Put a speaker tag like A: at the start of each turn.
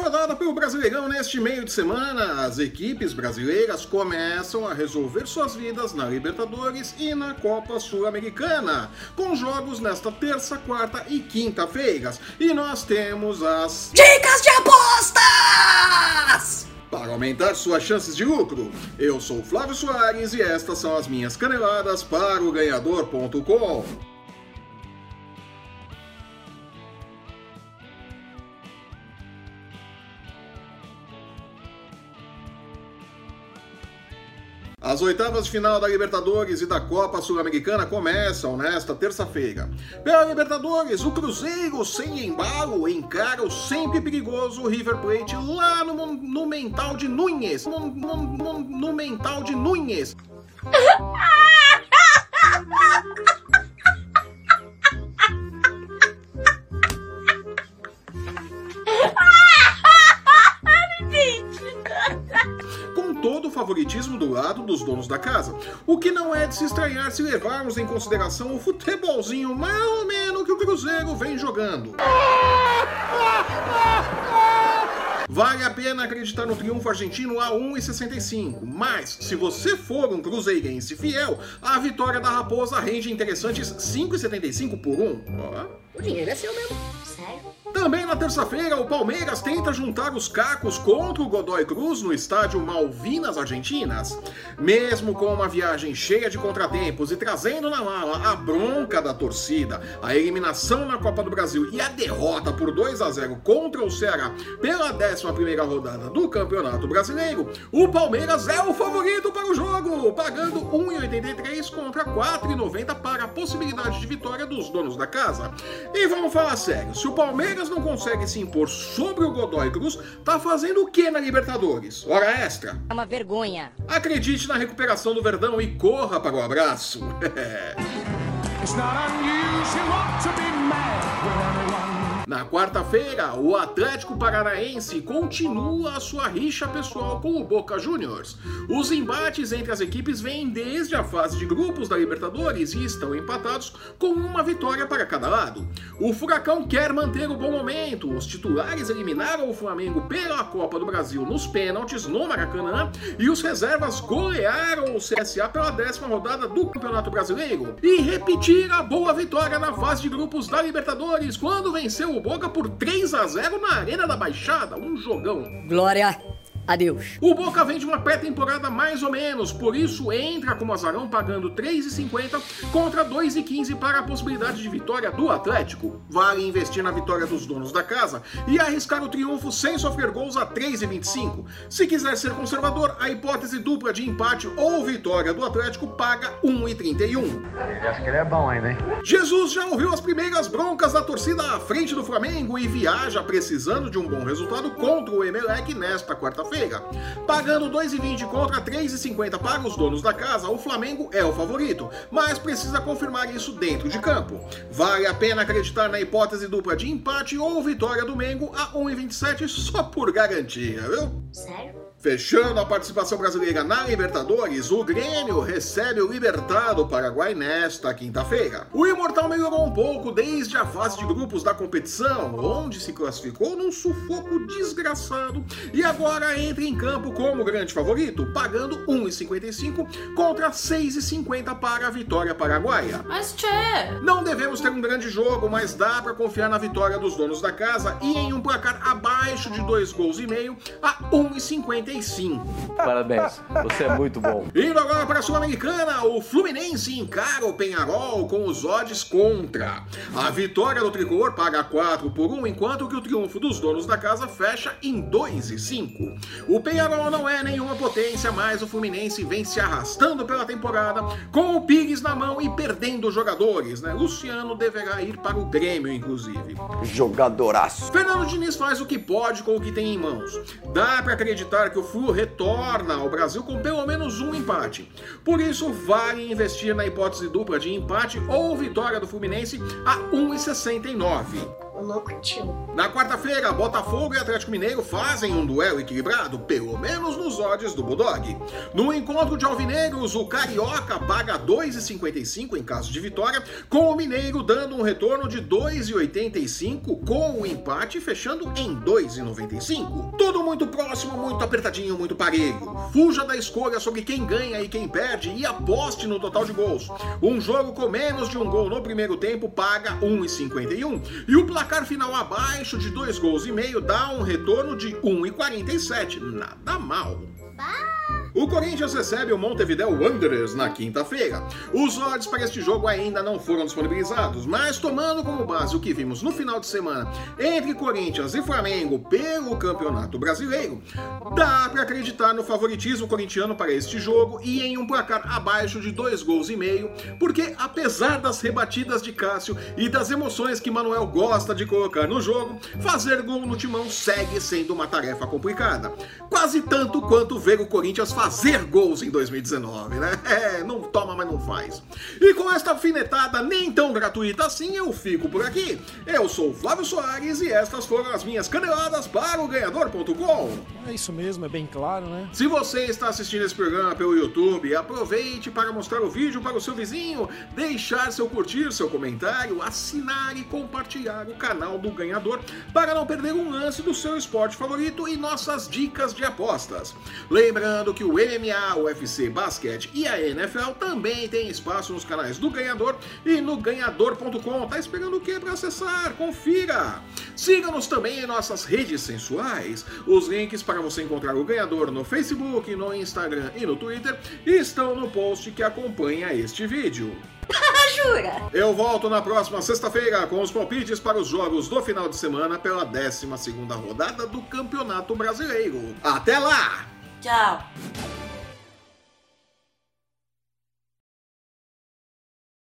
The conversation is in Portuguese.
A: rodada pelo Brasileirão neste meio de semana. As equipes brasileiras começam a resolver suas vidas na Libertadores e na Copa Sul-Americana, com jogos nesta terça, quarta e quinta-feiras. E nós temos as
B: Dicas de apostas!
A: para aumentar suas chances de lucro. Eu sou Flávio Soares e estas são as minhas caneladas para o ganhador.com. As oitavas de final da Libertadores e da Copa Sul-Americana começam nesta terça-feira. Pela Libertadores, o Cruzeiro, sem embalo, encara o sempre perigoso River Plate lá no, no mental de Núñez. No, no, no, no mental de Núñez. o favoritismo do lado dos donos da casa. O que não é de se estranhar se levarmos em consideração o futebolzinho mais ou menos que o Cruzeiro vem jogando. Vale a pena acreditar no triunfo argentino a 1,65, mas se você for um cruzeirense fiel, a vitória da Raposa rende interessantes 5,75 por 1. Ó.
B: O dinheiro é seu mesmo. Sério?
A: Também na terça-feira, o Palmeiras tenta juntar os cacos contra o Godoy Cruz no estádio Malvinas Argentinas. Mesmo com uma viagem cheia de contratempos e trazendo na mala a bronca da torcida, a eliminação na Copa do Brasil e a derrota por 2 a 0 contra o Ceará pela 11ª rodada do Campeonato Brasileiro, o Palmeiras é o favorito para o jogo, pagando 1,83 contra 4,90 para a possibilidade de vitória dos donos da casa. E vamos falar sério, se o Palmeiras não consegue se impor sobre o Godoy Cruz, tá fazendo o que na Libertadores? Hora extra.
B: É uma vergonha.
A: Acredite na recuperação do Verdão e corra para o abraço.
C: It's not unusual to be mad with anyone.
A: Na quarta-feira, o Atlético Paranaense continua a sua rixa pessoal com o Boca Juniors. Os embates entre as equipes vêm desde a fase de grupos da Libertadores e estão empatados com uma vitória para cada lado. O Furacão quer manter o bom momento. Os titulares eliminaram o Flamengo pela Copa do Brasil nos pênaltis no Maracanã e os reservas golearam o CSA pela décima rodada do Campeonato Brasileiro e repetiram a boa vitória na fase de grupos da Libertadores quando venceu o Boca por 3 a 0 na Arena da Baixada, um jogão.
B: Glória a Deus.
A: O Boca vem de uma pré-temporada mais ou menos, por isso entra como azarão pagando 3,50 contra 2,15 para a possibilidade de vitória do Atlético. Vale investir na vitória dos donos da casa e arriscar o triunfo sem sofrer gols a 3,25. Se quiser ser conservador, a hipótese dupla de empate ou vitória do Atlético paga 1,31.
D: Acho que ele é bom ainda, hein?
A: Jesus já ouviu as primeiras broncas da torcida à frente do Flamengo e viaja precisando de um bom resultado contra o Emelec nesta quarta-feira. Pagando 2,20 contra 3,50 para os donos da casa, o Flamengo é o favorito, mas precisa confirmar isso dentro de campo. Vale a pena acreditar na hipótese dupla de empate ou vitória do Mengo a 1,27 só por garantia, viu?
B: Sério?
A: Fechando a participação brasileira na Libertadores, o Grêmio recebe o Libertado Paraguai nesta quinta-feira. O Imortal melhorou um pouco desde a fase de grupos da competição, onde se classificou num sufoco desgraçado e agora entra em campo como grande favorito, pagando 1,55 contra 6,50 para a vitória paraguaia.
E: Mas, Tchê,
A: Não devemos ter um grande jogo, mas dá para confiar na vitória dos donos da casa e em um placar abaixo de dois gols e meio a 1,55.
F: Parabéns, você é muito bom.
A: Indo agora para a Sul-Americana, o Fluminense encara o Penharol com os odds contra. A vitória do tricolor paga 4 por 1, enquanto que o triunfo dos donos da casa fecha em 2 e 5. O Penharol não é nenhuma potência, mas o Fluminense vem se arrastando pela temporada, com o Pires na mão e perdendo jogadores, né? Luciano deverá ir para o Grêmio, inclusive.
F: Jogadoraço.
A: Fernando Diniz faz o que pode com o que tem em mãos. Dá para acreditar que o Flu retorna ao Brasil com pelo menos um empate. Por isso, vale investir na hipótese dupla de empate ou vitória do Fluminense a 1,69.
D: O.
A: Na quarta-feira, Botafogo e Atlético Mineiro fazem um duelo equilibrado, pelo menos nos odds do Bulldog. No encontro de alvinegros, o Carioca paga 2,55 em caso de vitória, com o Mineiro dando um retorno de 2,85, com o empate fechando em 2,95. Tudo muito próximo, muito apertadinho, muito parelho. Fuja da escolha sobre quem ganha e quem perde e aposte no total de gols. Um jogo com menos de um gol no primeiro tempo paga 1,51 e o placar final abaixo de dois gols e meio dá um retorno de 1,47. Nada mal. O Corinthians recebe o Montevideo Wanderers na quinta-feira. Os odds para este jogo ainda não foram disponibilizados, mas tomando como base o que vimos no final de semana entre Corinthians e Flamengo pelo Campeonato Brasileiro, dá para acreditar no favoritismo corintiano para este jogo e em um placar abaixo de dois gols e meio, porque apesar das rebatidas de Cássio e das emoções que Manuel gosta de colocar no jogo, fazer gol no timão segue sendo uma tarefa complicada. Quase tanto quanto ver o Corinthians fazer gols em 2019, né? É, não toma, mas não faz. E com esta alfinetada nem tão gratuita assim, eu fico por aqui. Eu sou o Flávio Soares e estas foram as minhas caneladas para o ganhador.com.
E: É isso mesmo, é bem claro, né?
A: Se você está assistindo esse programa pelo YouTube, aproveite para mostrar o vídeo para o seu vizinho, deixar seu curtir, seu comentário, assinar e compartilhar o canal do ganhador para não perder um lance do seu esporte favorito e nossas dicas de apostas. Lembrando que o MMA, o UFC, basquete e a NFL também tem espaço nos canais do Ganhador e no ganhador.com. Tá esperando o que para acessar? Confira! Siga-nos também em nossas redes sensuais. Os links para você encontrar o Ganhador no Facebook, no Instagram e no Twitter estão no post que acompanha este vídeo.
B: Jura?
A: Eu volto na próxima sexta-feira com os palpites para os jogos do final de semana pela 12ª rodada do Campeonato Brasileiro. Até lá!
B: Chao.